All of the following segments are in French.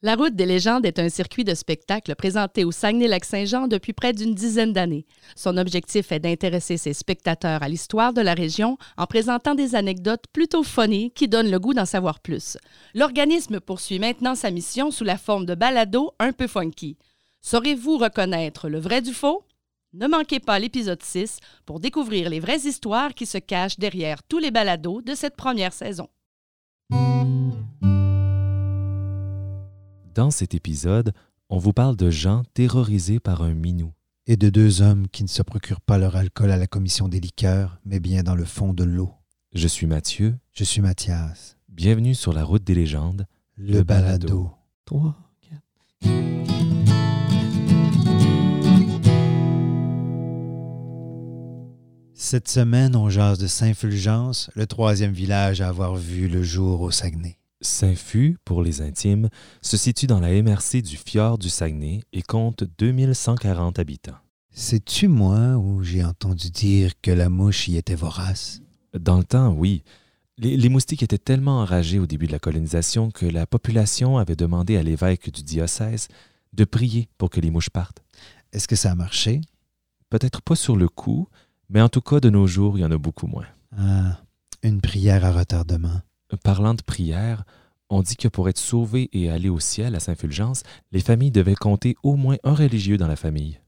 La route des légendes est un circuit de spectacle présenté au Saguenay-Lac-Saint-Jean depuis près d'une dizaine d'années. Son objectif est d'intéresser ses spectateurs à l'histoire de la région en présentant des anecdotes plutôt funny qui donnent le goût d'en savoir plus. L'organisme poursuit maintenant sa mission sous la forme de balado un peu funky. Saurez-vous reconnaître le vrai du faux? Ne manquez pas l'épisode 6 pour découvrir les vraies histoires qui se cachent derrière tous les balados de cette première saison. Dans cet épisode, on vous parle de gens terrorisés par un minou. et de deux hommes qui ne se procurent pas leur alcool à la commission des liqueurs, mais bien dans le fond de l'eau. Je suis Mathieu. Je suis Mathias, Bienvenue sur la route des légendes. le, Le balado. balado. 3, 4. Cette semaine, on jase de Saint-Fulgence, le troisième village à avoir vu le jour au Saguenay. Saint-Fu, pour les intimes, se situe dans la MRC du fjord du Saguenay et compte 2140 habitants. Sais-tu, moi, où j'ai entendu dire que la mouche y était vorace? Dans le temps, oui. Les, les moustiques étaient tellement enragés au début de la colonisation que la population avait demandé à l'évêque du diocèse de prier pour que les mouches partent. Est-ce que ça a marché? Peut-être pas sur le coup, mais en tout cas, de nos jours, il y en a beaucoup moins. Ah, une prière à retardement. Parlant de prière, on dit que pour être sauvé et aller au ciel à Saint-Fulgence, les familles devaient compter au moins un religieux dans la famille.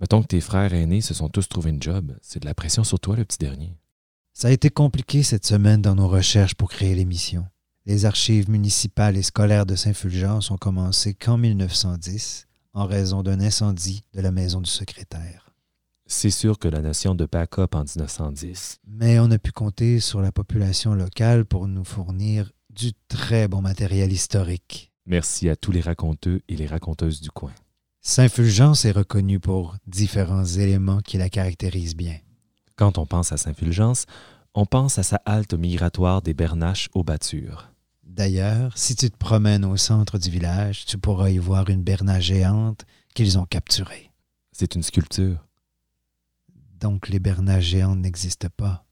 Mettons que tes frères aînés se sont tous trouvés une job. C'est de la pression sur toi, le petit dernier. Ça a été compliqué cette semaine dans nos recherches pour créer l'émission. Les archives municipales et scolaires de Saint-Fulgence ont commencé qu'en 1910, en raison d'un incendie de la maison du secrétaire. C'est sûr que la notion de backup en 1910, Mais on a pu compter sur la population locale pour nous fournir du très bon matériel historique. merci à tous les raconteux et les raconteuses du coin. Saint-Fulgence est reconnu pour différents éléments qui la caractérisent bien. Quand on pense à Saint-Fulgence, on pense à sa halte migratoire des Bernaches aux Battures. D'ailleurs, si tu te promènes au centre du village, tu pourras y voir une bernache géante qu'ils ont capturée. C'est une sculpture. Donc les bernaches géantes n'existent pas.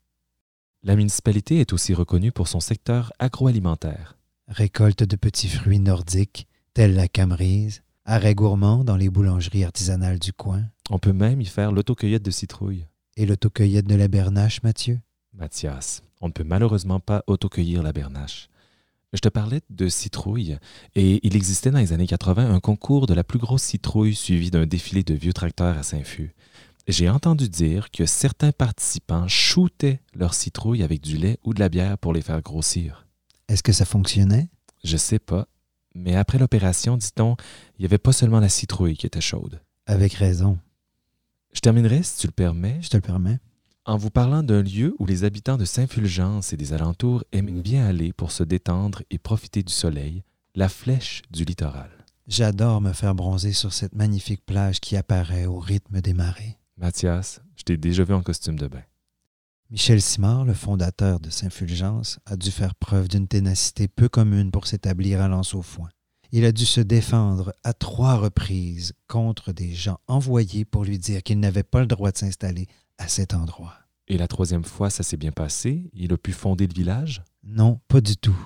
La municipalité est aussi reconnue pour son secteur agroalimentaire. Récolte de petits fruits nordiques, tels la camerise, arrêt gourmand dans les boulangeries artisanales du coin, On peut même y faire l'autocueillette de citrouilles. et l'autocueillette de la bernache, Mathieu? Mathias, on ne peut malheureusement pas autocueillir la bernache. Je te parlais de citrouilles, et il existait dans les années 80 un concours de la plus grosse citrouille suivi d'un défilé de vieux tracteurs à Saint-Fu. J'ai entendu dire que certains participants shootaient leurs citrouilles avec du lait ou de la bière pour les faire grossir. Est-ce que ça fonctionnait? Je sais pas, mais après l'opération, dit-on, il n'y avait pas seulement la citrouille qui était chaude. Avec raison. Je terminerai, si tu le permets, Je te le permets. en vous parlant d'un lieu où les habitants de Saint-Fulgence et des alentours aiment bien aller pour se détendre et profiter du soleil, la flèche du littoral. J'adore me faire bronzer sur cette magnifique plage qui apparaît au rythme des marées. Mathias, je t'ai déjà vu en costume de bain. Michel Simard, le fondateur de Saint-Fulgence, a dû faire preuve d'une ténacité peu commune pour s'établir à Lens-au-Foin. Il a dû se défendre à trois reprises contre des gens envoyés pour lui dire qu'il n'avait pas le droit de s'installer à cet endroit. Et la troisième fois, ça s'est bien passé? Il a pu fonder le village? Non, pas du tout.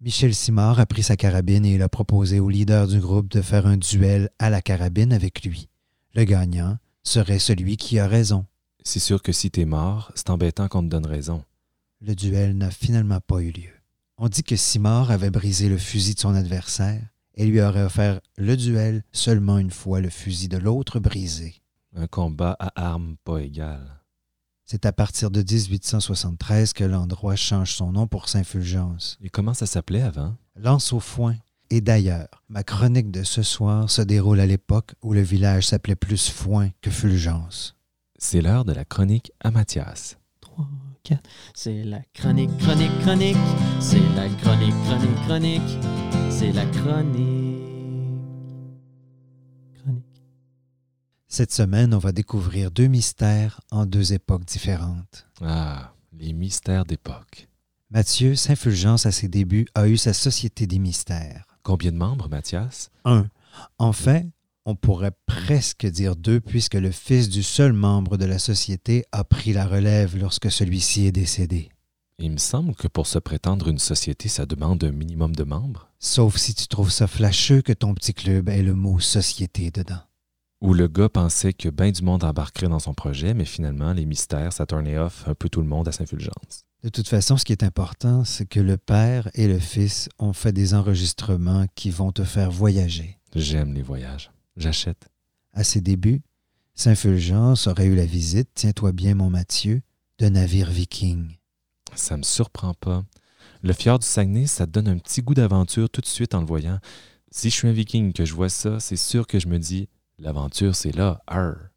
Michel Simard a pris sa carabine et il a proposé au leader du groupe de faire un duel à la carabine avec lui. Le gagnant serait celui qui a raison. C'est sûr que si t'es mort, c'est embêtant qu'on te donne raison. Le duel n'a finalement pas eu lieu. On dit que Simard avait brisé le fusil de son adversaire et lui aurait offert le duel seulement une fois le fusil de l'autre brisé. Un combat à armes pas égales. C'est à partir de 1873 que l'endroit change son nom pour Saint-Fulgence. Et comment ça s'appelait avant? Lance au foin. Et d'ailleurs, ma chronique de ce soir se déroule à l'époque où le village s'appelait plus Foin que Fulgence. C'est l'heure de la chronique à Mathias. 3, 4. C'est la chronique, chronique, chronique. C'est la chronique, chronique, chronique. C'est la chronique. Chronique. Cette semaine, on va découvrir deux mystères en deux époques différentes. Ah, les mystères d'époque. Mathieu, Saint-Fulgence, à ses débuts, a eu sa Société des mystères. Combien de membres, Mathias? Un. En fait, on pourrait presque dire deux, puisque le fils du seul membre de la société a pris la relève lorsque celui-ci est décédé. Il me semble que pour se prétendre une société, ça demande un minimum de membres. Sauf si tu trouves ça flasheux que ton petit club ait le mot société dedans. Où le gars pensait que ben du monde embarquerait dans son projet, mais finalement, les mystères, ça tournait off un peu tout le monde à Saint-Fulgence. De toute façon, ce qui est important, c'est que le père et le fils ont fait des enregistrements qui vont te faire voyager. J'aime les voyages. J'achète. À ses débuts, Saint-Fulgence aurait eu la visite, tiens-toi bien mon Mathieu, de navires vikings. Ça me surprend pas. Le fjord du Saguenay, ça te donne un petit goût d'aventure tout de suite en le voyant. Si je suis un viking que je vois ça, c'est sûr que je me dis l'aventure c'est là, arr.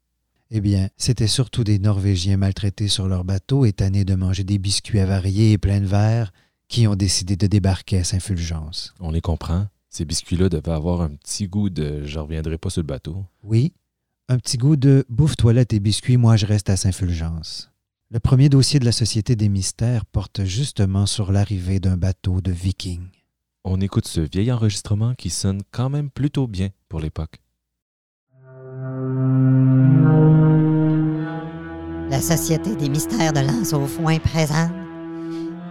Eh bien, c'était surtout des Norvégiens maltraités sur leur bateau et tannés de manger des biscuits avariés et pleins de verre qui ont décidé de débarquer à Saint-Fulgence. On les comprend. Ces biscuits-là devaient avoir un petit goût de je reviendrai pas sur le bateau. Oui, un petit goût de bouffe toilette et biscuits, moi je reste à Saint-Fulgence. Le premier dossier de la Société des mystères porte justement sur l'arrivée d'un bateau de vikings. On écoute ce vieil enregistrement qui sonne quand même plutôt bien pour l'époque. La Société des mystères de Lance au foin présente.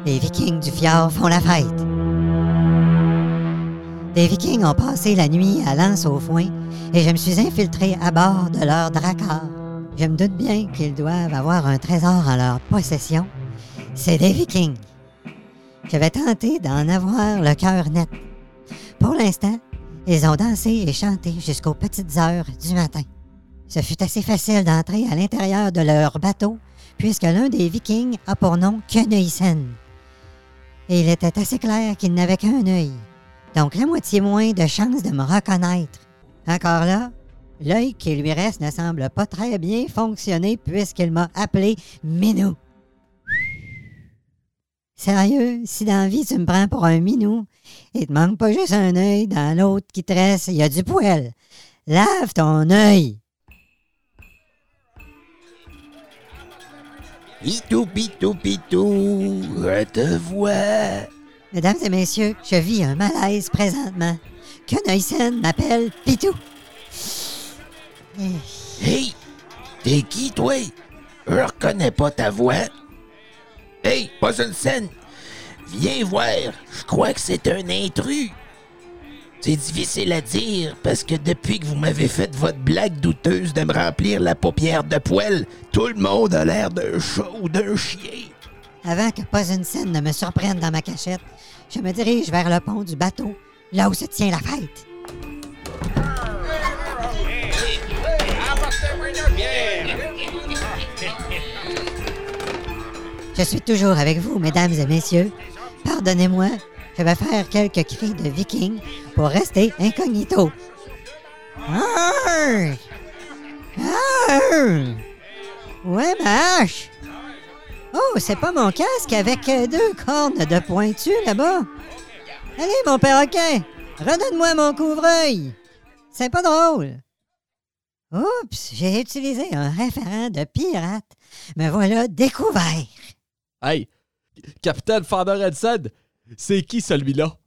Les Vikings du fjord font la fête. Des Vikings ont passé la nuit à Lance au foin et je me suis infiltré à bord de leur dracar. Je me doute bien qu'ils doivent avoir un trésor en leur possession. C'est des Vikings. Je vais tenter d'en avoir le cœur net. Pour l'instant, ils ont dansé et chanté jusqu'aux petites heures du matin. Ce fut assez facile d'entrer à l'intérieur de leur bateau, puisque l'un des Vikings a pour nom Keneuisen. Et il était assez clair qu'il n'avait qu'un œil. Donc la moitié moins de chances de me reconnaître. Encore là, l'œil qui lui reste ne semble pas très bien fonctionner puisqu'il m'a appelé Minou. Sérieux, si dans la vie tu me prends pour un minou, il te manque pas juste un œil, dans l'autre qui te reste, il y a du poêle. Lave ton œil. Pitou, pitou, pitou, je te vois. Mesdames et messieurs, je vis un malaise présentement. Keneuisen m'appelle Pitou. Eh, Hey, t'es qui, toi? Je reconnais pas ta voix. Hey, pas une scène. Viens voir, je crois que c'est un intrus. C'est difficile à dire parce que depuis que vous m'avez fait votre blague douteuse de me remplir la paupière de poêle, tout le monde a l'air d'un chat ou d'un chien. Avant que pas une scène ne me surprenne dans ma cachette, je me dirige vers le pont du bateau, là où se tient la fête. Je suis toujours avec vous, mesdames et messieurs. Pardonnez-moi, je vais faire quelques cris de viking pour rester incognito. Arr! Arr! Ouais, hache! Oh, c'est pas mon casque avec euh, deux cornes de pointu là-bas. Allez, mon perroquet, redonne-moi mon couvre-œil. C'est pas drôle. Oups, j'ai utilisé un référent de pirate. Me voilà découvert. Hey, Capitaine Fandor Edson, c'est qui celui-là?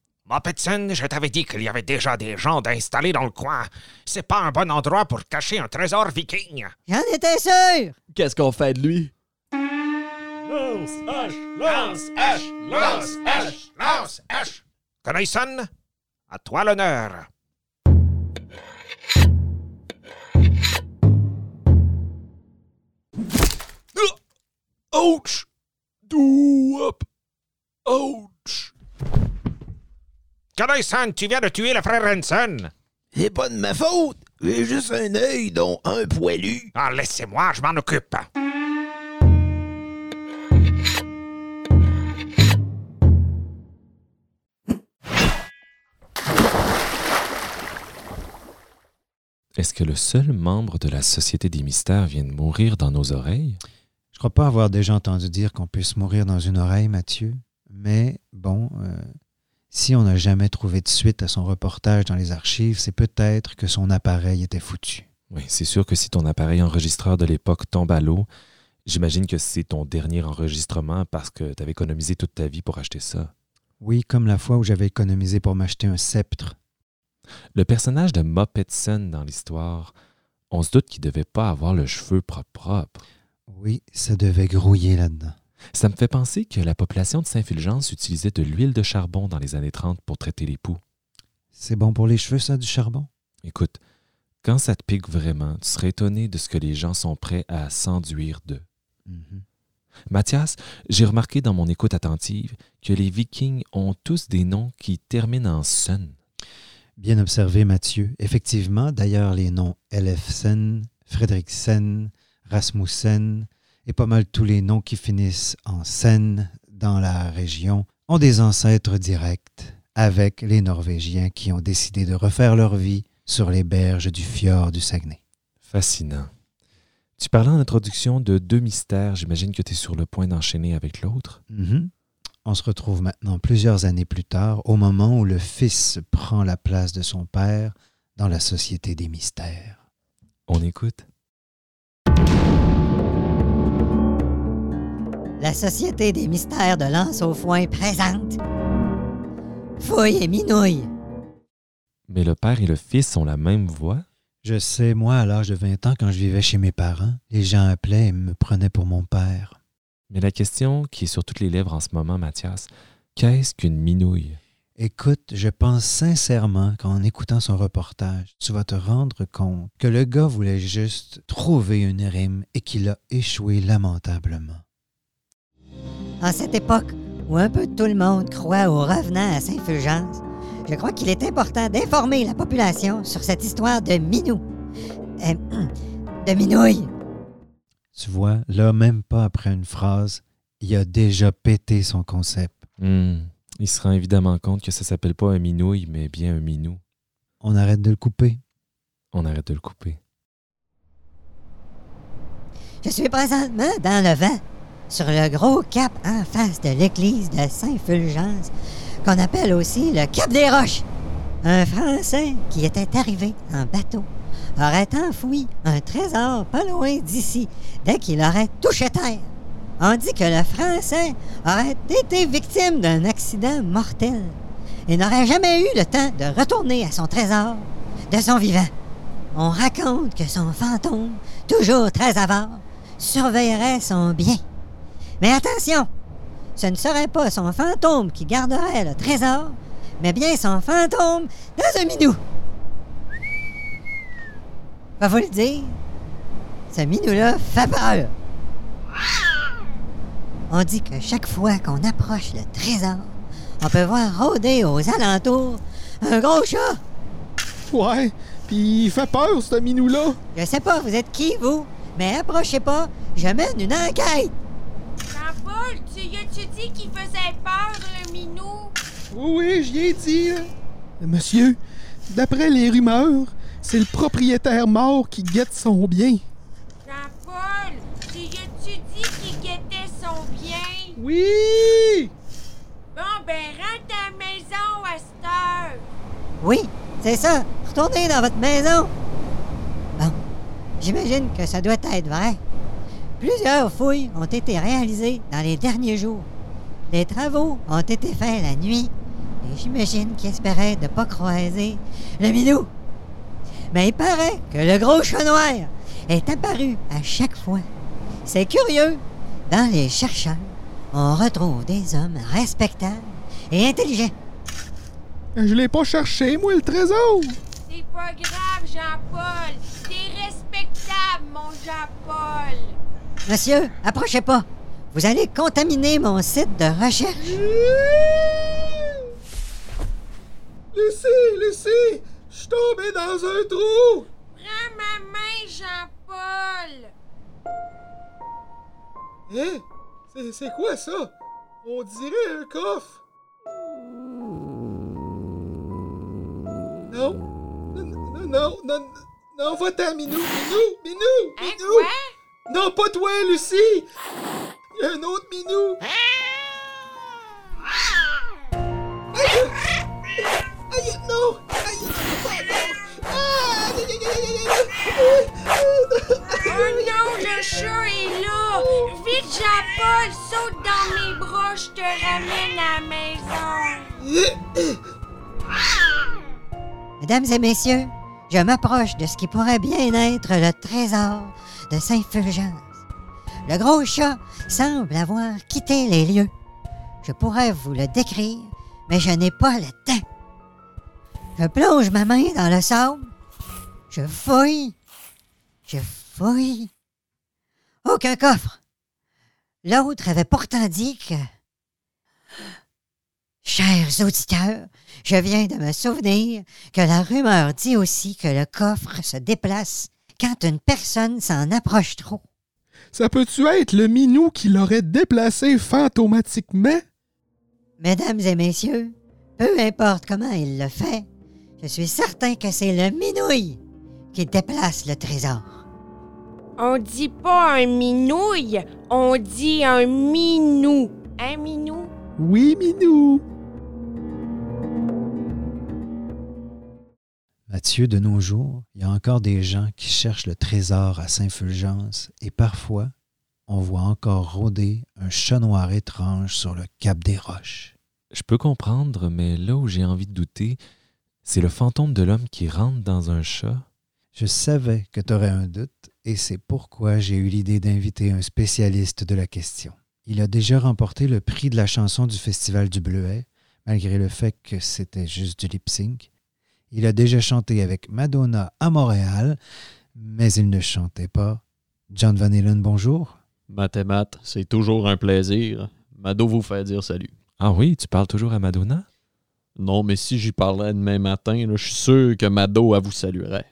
Petson, je t'avais dit qu'il y avait déjà des gens d'installés dans le coin. C'est pas un bon endroit pour cacher un trésor viking. J'en étais sûr. Qu'est-ce qu'on fait de lui? Lance hache, lance hache, lance hache, lance. Connaisson, à toi l'honneur. Ouch! Ouch! Connaisson, tu viens de tuer le frère Hanson. C'est pas de ma faute. J'ai juste un œil, dont un poilu. Ah, laissez-moi, je m'en occupe. Est-ce que le seul membre de la Société des mystères vient de mourir dans nos oreilles? Je crois pas avoir déjà entendu dire qu'on puisse mourir dans une oreille, Mathieu. Mais bon, euh, si on n'a jamais trouvé de suite à son reportage dans les archives, c'est peut-être que son appareil était foutu. Oui, c'est sûr que si ton appareil enregistreur de l'époque tombe à l'eau, j'imagine que c'est ton dernier enregistrement parce que tu avais économisé toute ta vie pour acheter ça. Oui, comme la fois où j'avais économisé pour m'acheter un sceptre. Le personnage de Muppetson dans l'histoire, on se doute qu'il devait pas avoir le cheveu propre propre. Oui, ça devait grouiller là-dedans. Ça me fait penser que la population de Saint-Fulgence utilisait de l'huile de charbon dans les années 30 pour traiter les poux. C'est bon pour les cheveux, ça, du charbon? Écoute, quand ça te pique vraiment, tu serais étonné de ce que les gens sont prêts à s'enduire de. Mhm. Mathias, j'ai remarqué dans mon écoute attentive que les Vikings ont tous des noms qui terminent en son. Bien observé, Mathieu. Effectivement, d'ailleurs, les noms Elefsen, Fredriksen, Rasmussen et pas mal tous les noms qui finissent en sen dans la région ont des ancêtres directs avec les Norvégiens qui ont décidé de refaire leur vie sur les berges du fjord du Saguenay. Fascinant. Tu parlais en introduction de deux mystères. J'imagine que tu es sur le point d'enchaîner avec l'autre. Mhm. On se retrouve maintenant plusieurs années plus tard, au moment où le fils prend la place de son père dans la société des mystères. On écoute. La Société des mystères de Lance au foin présente. Fouille et minouille. Mais le père et le fils ont la même voix? Je sais, moi, à l'âge de 20 ans, quand je vivais chez mes parents, les gens appelaient et me prenaient pour mon père. Mais la question qui est sur toutes les lèvres en ce moment, Mathias, qu'est-ce qu'une minouille? Écoute, je pense sincèrement qu'en écoutant son reportage, tu vas te rendre compte que le gars voulait juste trouver une rime et qu'il a échoué lamentablement. En cette époque où un peu tout le monde croit aux revenants à Saint-Fulgence, je crois qu'il est important d'informer la population sur cette histoire de minou. Euh, de minouille. Tu vois, là, même pas après une phrase, il a déjà pété son concept. Hmm. Il se rend évidemment compte que ça s'appelle pas un minouille, mais bien un minou. On arrête de le couper. On arrête de le couper. Je suis présentement dans le vent, sur le gros cap en face de l'église de Saint-Fulgence, qu'on appelle aussi le Cap des Roches. Un Français qui était arrivé en bateau aurait enfoui un trésor pas loin d'ici dès qu'il aurait touché terre. On dit que le Français aurait été victime d'un accident mortel et n'aurait jamais eu le temps de retourner à son trésor de son vivant. On raconte que son fantôme, toujours très avare, surveillerait son bien. Mais attention, ce ne serait pas son fantôme qui garderait le trésor, mais bien son fantôme dans un minou. Va vous le dire, ce minou-là fait peur. On dit que chaque fois qu'on approche le trésor, on peut voir rôder aux alentours un gros chat. Ouais, pis il fait peur, ce minou-là. Je sais pas, vous êtes qui, vous? Mais approchez pas, je mène une enquête. Tu y as-tu dit qu'il faisait peur, le minou? Oui, oui, j'y ai dit. là. Monsieur, d'après les rumeurs, c'est le propriétaire mort qui guette son bien. Jean-Paul, tu y as-tu dit qu'il guettait son bien? Oui! Bon, ben, rentre à la maison à cette heure. Oui, c'est ça. Retournez dans votre maison. Bon, j'imagine que ça doit être vrai. Plusieurs fouilles ont été réalisées dans les derniers jours. Les travaux ont été faits la nuit et j'imagine qu'ils espéraient ne pas croiser le minou. Mais il paraît que le gros chat noir est apparu à chaque fois. C'est curieux. Dans les chercheurs, on retrouve des hommes respectables et intelligents. Je l'ai pas cherché, moi, le trésor. C'est pas grave, Jean-Paul. T'es respectable, mon Jean-Paul. Monsieur, approchez pas. Vous allez contaminer mon site de recherche. Lucie, Lucie, je suis tombé dans un trou. Prends ma main, Jean-Paul. Hein? C'est- C'est quoi ça? On dirait un coffre. Non. Non, non, non, non, non, va-t'en, Minou, Minou, Minou, Hein, Minou. quoi? Non, pas toi, Lucie. Il y a un autre Minou. Aïe! Non! Ah! Ah, aïe. Oh non, le chat est là. Vite, Jean-Paul, saute dans mes bras, je te ramène à la maison. Mesdames et messieurs, je m'approche de ce qui pourrait bien être le trésor de Saint-Fulgence. Le gros chat semble avoir quitté les lieux. Je pourrais vous le décrire, mais je n'ai pas le temps. Je plonge ma main dans le sable. Je fouille. Je fouille. Aucun coffre. L'autre avait pourtant dit que... Chers auditeurs, je viens de me souvenir que la rumeur dit aussi que le coffre se déplace quand une personne s'en approche trop. Ça peut-tu être le minou qui l'aurait déplacé fantomatiquement? Mesdames et messieurs, peu importe comment il le fait, je suis certain que c'est le minouille qui déplace le trésor. On dit pas un minouille, on dit un minou. Un minou? Oui, minou. Mathieu, de nos jours, il y a encore des gens qui cherchent le trésor à Saint-Fulgence et parfois, on voit encore rôder un chat noir étrange sur le cap des roches. Je peux comprendre, mais là où j'ai envie de douter, c'est le fantôme de l'homme qui rentre dans un chat. Je savais que tu aurais un doute et c'est pourquoi j'ai eu l'idée d'inviter un spécialiste de la question. Il a déjà remporté le prix de la chanson du Festival du Bleuet, malgré le fait que c'était juste du lip sync. Il a déjà chanté avec Madonna à Montréal, mais il ne chantait pas. John Van Halen, bonjour. Mathémat, c'est toujours un plaisir. Mado vous fait dire salut. Ah oui, tu parles toujours à Madonna? Non, mais si j'y parlais demain matin, je suis sûr que Mado, elle vous saluerait.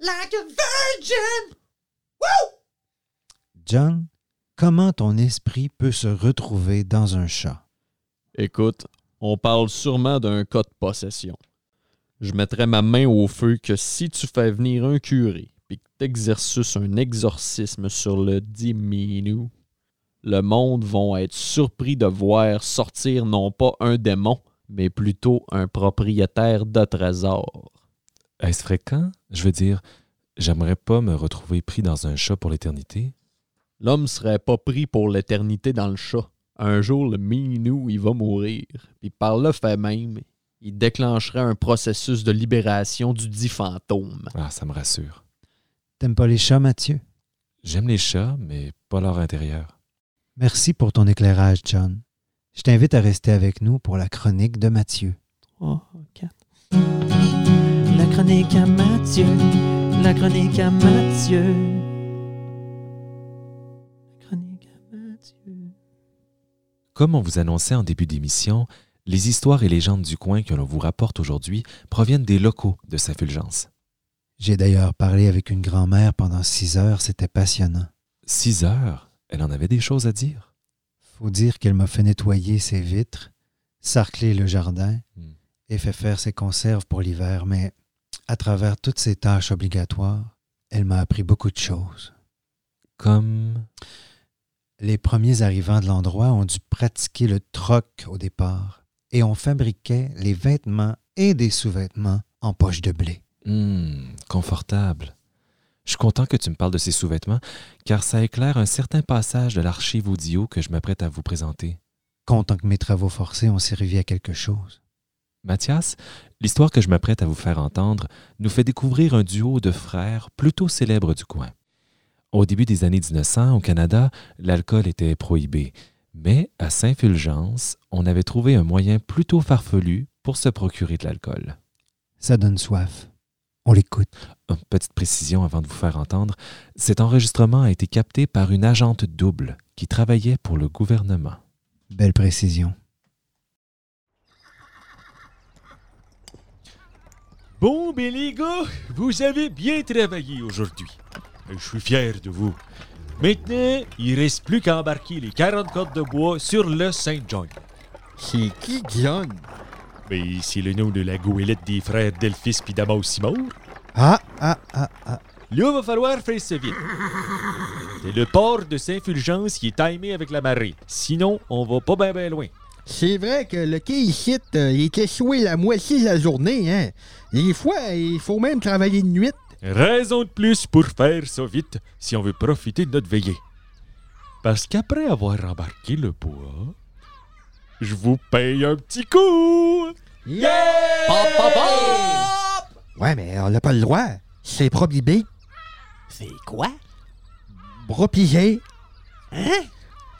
Like a virgin! John, comment ton esprit peut se retrouver dans un chat? Écoute, on parle sûrement d'un cas de possession. Je mettrais ma main au feu que si tu fais venir un curé et que t'exerces un exorcisme sur le dit minou, le monde vont être surpris de voir sortir non pas un démon, mais plutôt un propriétaire de trésor. Est-ce fréquent? Je veux dire, j'aimerais pas me retrouver pris dans un chat pour l'éternité. L'homme serait pas pris pour l'éternité dans le chat. Un jour, le minou, il va mourir. Puis par le fait même, il déclencherait un processus de libération du dit fantôme. Ah, ça me rassure. T'aimes pas les chats, Mathieu? J'aime les chats, mais pas leur intérieur. Merci pour ton éclairage, John. Je t'invite à rester avec nous pour la chronique de Mathieu. Oh, quatre. La chronique à Mathieu. La chronique à Mathieu. La chronique à Mathieu. Comme on vous annonçait en début d'émission, les histoires et légendes du coin que l'on vous rapporte aujourd'hui proviennent des locaux de Saint-Fulgence. J'ai d'ailleurs parlé avec une grand-mère pendant six heures, c'était passionnant. Six heures, elle en avait des choses à dire? Faut dire qu'elle m'a fait nettoyer ses vitres, sarcler le jardin Hmm. et fait faire ses conserves pour l'hiver, mais à travers toutes ces tâches obligatoires, elle m'a appris beaucoup de choses. Comme... Les premiers arrivants de l'endroit ont dû pratiquer le troc au départ et on fabriquait les vêtements et des sous-vêtements en poche de blé. Hmm, confortable. Je suis content que tu me parles de ces sous-vêtements, car ça éclaire un certain passage de l'archive audio que je m'apprête à vous présenter. Content que mes travaux forcés ont servi à quelque chose. Mathias, l'histoire que je m'apprête à vous faire entendre nous fait découvrir un duo de frères plutôt célèbres du coin. Au début des années 1900, au Canada, l'alcool était prohibé, mais à Saint-Fulgence, on avait trouvé un moyen plutôt farfelu pour se procurer de l'alcool. Ça donne soif. On l'écoute. Une petite précision avant de vous faire entendre, cet enregistrement a été capté par une agente double qui travaillait pour le gouvernement. Belle précision. Bon, ben les gars, vous avez bien travaillé aujourd'hui. Je suis fier de vous. Maintenant, il reste plus qu'à embarquer les 40 cordes de bois sur le Saint John. C'est qui, John? Mais c'est le nom de la goélette des frères Delphis puis d'Amos Simard. Ah, ah, ah, ah. Là, va falloir faire ça vite. C'est le port de Saint-Fulgence qui est timé avec la marée. Sinon, on va pas bien ben loin. C'est vrai que le quai ici, euh, il est échoué la moitié de la journée, hein. Des fois, il faut même travailler de nuit. Raison de plus pour faire ça vite si on veut profiter de notre veillée. Parce qu'après avoir embarqué le bois, je vous paye un petit coup. Ouais, mais on n'a pas le droit. C'est prohibé. C'est quoi? Propié Hein?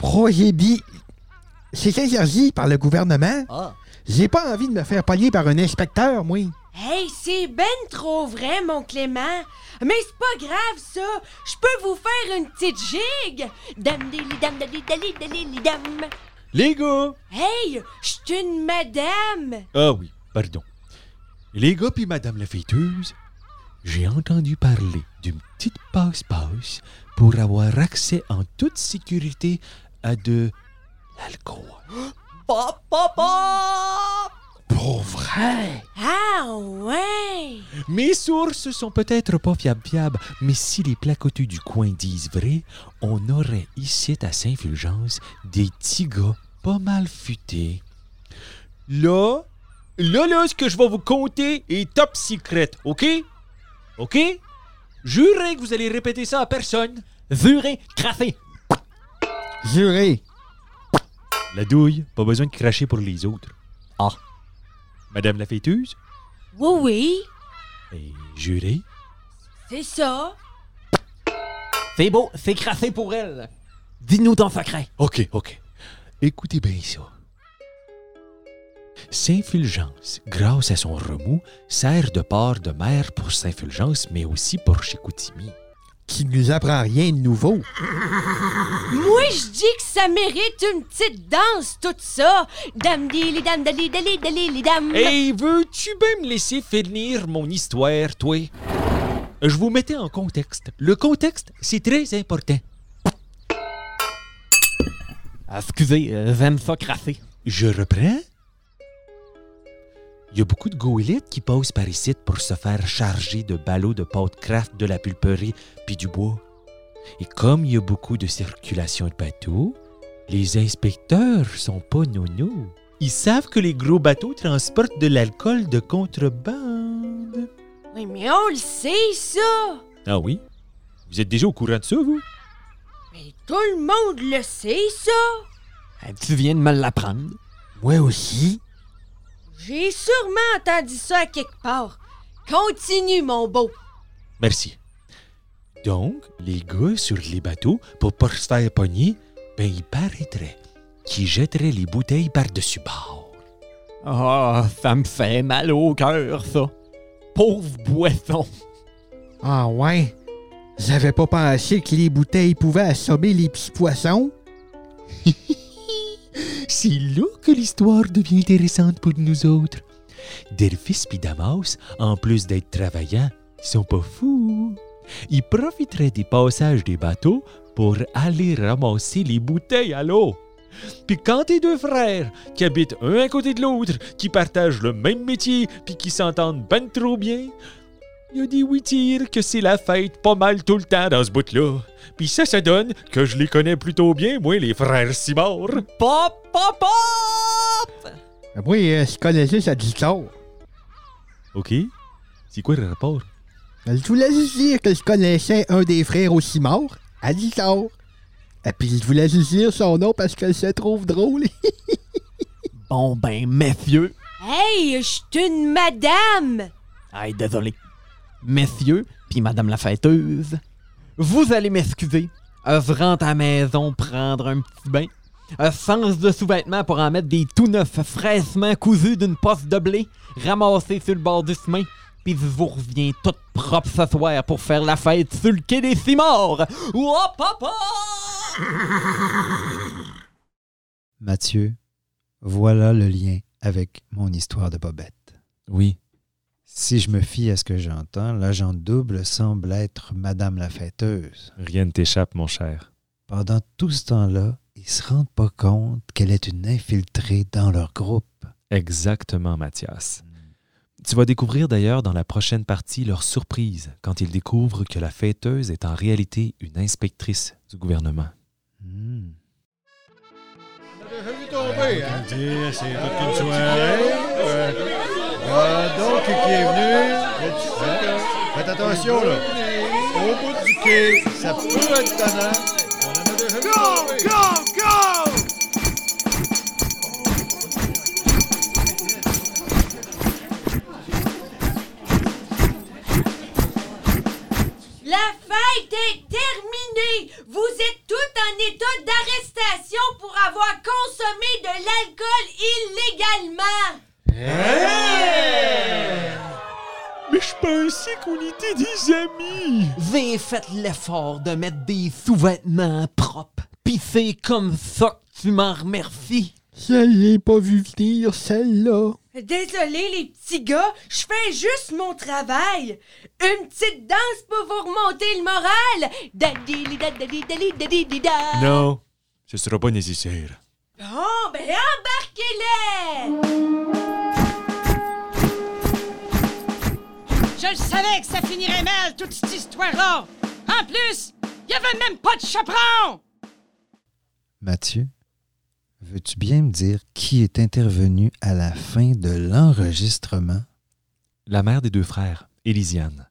B. C'est interdit par le gouvernement. Ah. J'ai pas envie de me faire pogner par un inspecteur, moi. Hey, c'est ben trop vrai, mon Clément. Mais c'est pas grave, ça. Je peux vous faire une petite gigue. Dam dili dam dali dali dali dam. Les gars! Hey, je suis une madame. Ah oui, pardon. Les gars puis Madame la fêteuse, j'ai entendu parler d'une petite passe-passe pour avoir accès en toute sécurité à de l'alcool. Pop, pop, pop! Pour vrai? Ah ouais. Mes sources sont peut-être pas fiables fiables, mais si les placoteux du coin disent vrai, on aurait ici à Saint-Fulgence des petits gars pas mal futés. Là, là, là, ce que je vais vous conter est top secret, OK? OK? Jurez que vous allez répéter ça à personne. Juré, crassé. Juré. La douille, pas besoin de cracher pour les autres. Ah. Madame la fêteuse, Oui, oui, et jurez. c'est ça. C'est beau, c'est crassé pour elle. Dis-nous ton secret. OK, OK. Écoutez bien ça. Saint-Fulgence, grâce à son remous, sert de port de mer pour Saint-Fulgence, mais aussi pour Chicoutimi. Qui nous apprend rien de nouveau. Moi, je dis que ça mérite une petite danse, tout ça. Dam dili dam dali dali dali dam. Hey, veux-tu bien me laisser finir mon histoire, toi? Je vous mettais en contexte. Le contexte, c'est très important. Ah, excusez, euh, crassé. Je reprends. Il y a beaucoup de goélites qui passent par ici pour se faire charger de ballots de pâte craft, de la pulperie puis du bois. Et comme il y a beaucoup de circulation de bateaux, les inspecteurs sont pas nonos. Ils savent que les gros bateaux transportent de l'alcool de contrebande. Oui, mais on le sait, ça. Ah oui? Vous êtes déjà au courant de ça, vous? Mais tout le monde le sait, ça. Euh, Tu viens de me l'apprendre. Moi aussi. J'ai sûrement entendu ça à quelque part. Continue, mon beau. Merci. Donc, les gars sur les bateaux, pour pas se faire pogner, ben, il paraîtrait qu'ils jetteraient les bouteilles par-dessus bord. Ah, ça me fait mal au cœur, ça. Pauvre boisson. Ah ouais? J'avais pas pensé que les bouteilles pouvaient assommer les petits poissons. C'est là que l'histoire devient intéressante pour nous autres. Delphis et en plus d'être travaillants, sont pas fous. Ils profiteraient des passages des bateaux pour aller ramasser les bouteilles à l'eau. Puis quand tes deux frères, qui habitent un à côté de l'autre, qui partagent le même métier, puis qui s'entendent ben trop bien, il y a des oui-tires que c'est la fête pas mal tout le temps dans ce bout-là. Puis ça, ça donne que je les connais plutôt bien, moi, les frères Simard. Pop, pop, pop! Moi, euh, je connais juste à Dictor. OK. C'est quoi le rapport? Je voulais juste dire que je connaissais un des frères aussi morts, à Dictor. Et puis je voulais juste dire son nom parce que je le trouve drôle. Bon ben, messieurs. Hey, je suis une madame. Aïe, désolé. Messieurs, puis madame la fêteuse, vous allez m'excuser. Euh, Je rentre à la maison prendre un petit bain. Un sens de sous-vêtements pour en mettre des tout neufs, fraîchement cousus d'une poste de blé, ramassés sur le bord du chemin. Puis je vous reviens tout propre ce soir pour faire la fête sur le quai des Simords. Hop, hop, hop! Mathieu, voilà le lien avec mon histoire de Bobette. Oui, Si je me fie à ce que j'entends, l'agent double semble être Madame la fêteuse. rien ne t'échappe, mon cher. Pendant tout ce temps-là, ils se rendent pas compte qu'elle est une infiltrée dans leur groupe. Exactement, Mathias. Tu vas découvrir d'ailleurs dans la prochaine partie leur surprise quand ils découvrent que la fêteuse est en réalité une inspectrice du gouvernement. Hmm. C'est toute une soirée. Voilà donc qui est venu? Faites attention, là. Au bout du quai, ça peut être tannant. Go, go, go! La fête est terminée. terminé! Vous êtes tous en état d'arrestation pour avoir consommé de l'alcool illégalement! Mais je pensais qu'on était des amis. Vous avez fait l'effort de mettre des sous-vêtements propres. Pis c'est comme ça que tu m'en remercies. Je l'ai pas vu venir, celle-là. Désolé les petits gars, je fais juste mon travail. Une petite danse pour vous remonter le moral. Dadili da. Non, ce sera pas nécessaire. Bon, ben embarquez-les! Le savais que ça finirait mal, toute cette histoire-là. En plus, il y avait même pas de chaperon. Mathieu, veux-tu bien me dire qui est intervenu à la fin de l'enregistrement? La mère des deux frères, Élisiane,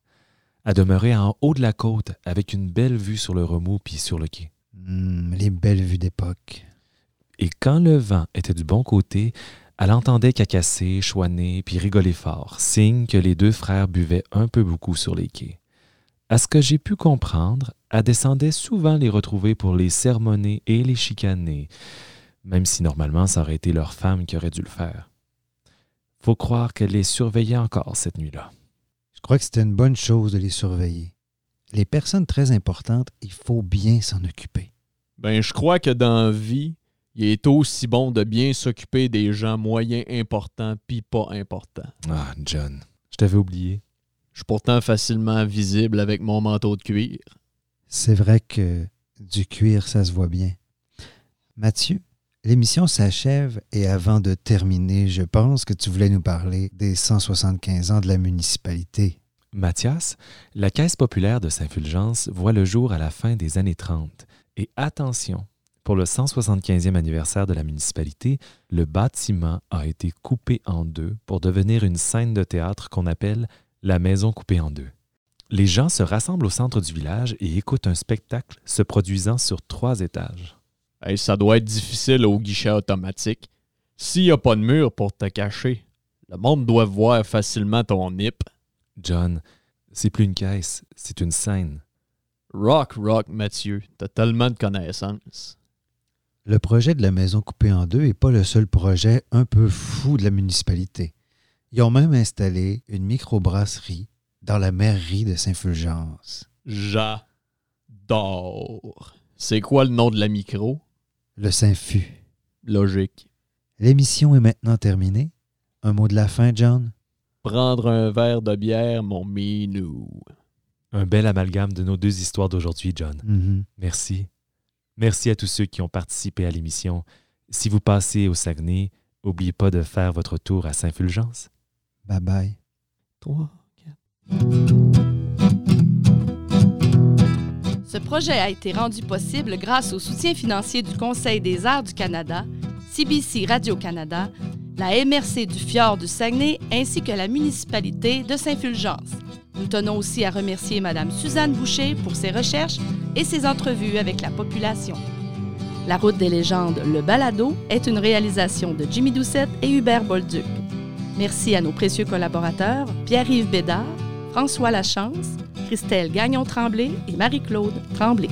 a demeuré en haut de la côte avec une belle vue sur le remous puis sur le quai. Hmm, les belles vues d'époque. Et quand le vent était du bon côté, elle entendait cacasser, chouaner puis rigoler fort, signe que les deux frères buvaient un peu beaucoup sur les quais. À ce que j'ai pu comprendre, elle descendait souvent les retrouver pour les sermonner et les chicaner, même si normalement ça aurait été leur femme qui aurait dû le faire. Faut croire qu'elle les surveillait encore cette nuit-là. Je crois que c'était une bonne chose de les surveiller. Les personnes très importantes, il faut bien s'en occuper. Ben, je crois que dans la vie, il est aussi bon de bien s'occuper des gens moyens importants pis pas importants. Ah, John, je t'avais oublié. Je suis pourtant facilement visible avec mon manteau de cuir. C'est vrai que du cuir, ça se voit bien. Mathieu, l'émission s'achève et avant de terminer, je pense que tu voulais nous parler des 175 ans de la municipalité. Mathias, la Caisse populaire de Saint-Fulgence voit le jour à la fin des années 30. Et attention, pour le 175e anniversaire de la municipalité, le bâtiment a été coupé en deux pour devenir une scène de théâtre qu'on appelle la Maison coupée en deux. Les gens se rassemblent au centre du village et écoutent un spectacle se produisant sur trois étages. Hey, ça doit être difficile au guichet automatique. S'il n'y a pas de mur pour te cacher, le monde doit voir facilement ton nip. John, c'est plus une caisse, c'est une scène. Rock, rock, Mathieu, t'as tellement de connaissances. Le projet de la maison coupée en deux n'est pas le seul projet un peu fou de la municipalité. Ils ont même installé une microbrasserie dans la mairie de Saint-Fulgence. J'adore. C'est quoi le nom de la micro? Le Saint-Fu. Logique. L'émission est maintenant terminée. Un mot de la fin, John? Prendre un verre de bière, mon minou. Un bel amalgame de nos deux histoires d'aujourd'hui, John. Mhm. Merci. Merci à tous ceux qui ont participé à l'émission. Si vous passez au Saguenay, n'oubliez pas de faire votre tour à Saint-Fulgence. Bye bye. Toi? Ce projet a été rendu possible grâce au soutien financier du Conseil des arts du Canada, CBC Radio-Canada, la MRC du Fjord du Saguenay ainsi que la municipalité de Saint-Fulgence. Nous tenons aussi à remercier Mme Suzanne Boucher pour ses recherches et ses entrevues avec la population. La Route des légendes, le balado, est une réalisation de Jimmy Doucette et Hubert Bolduc. Merci à nos précieux collaborateurs, Pierre-Yves Bédard, François Lachance, Christelle Gagnon-Tremblay et Marie-Claude Tremblay.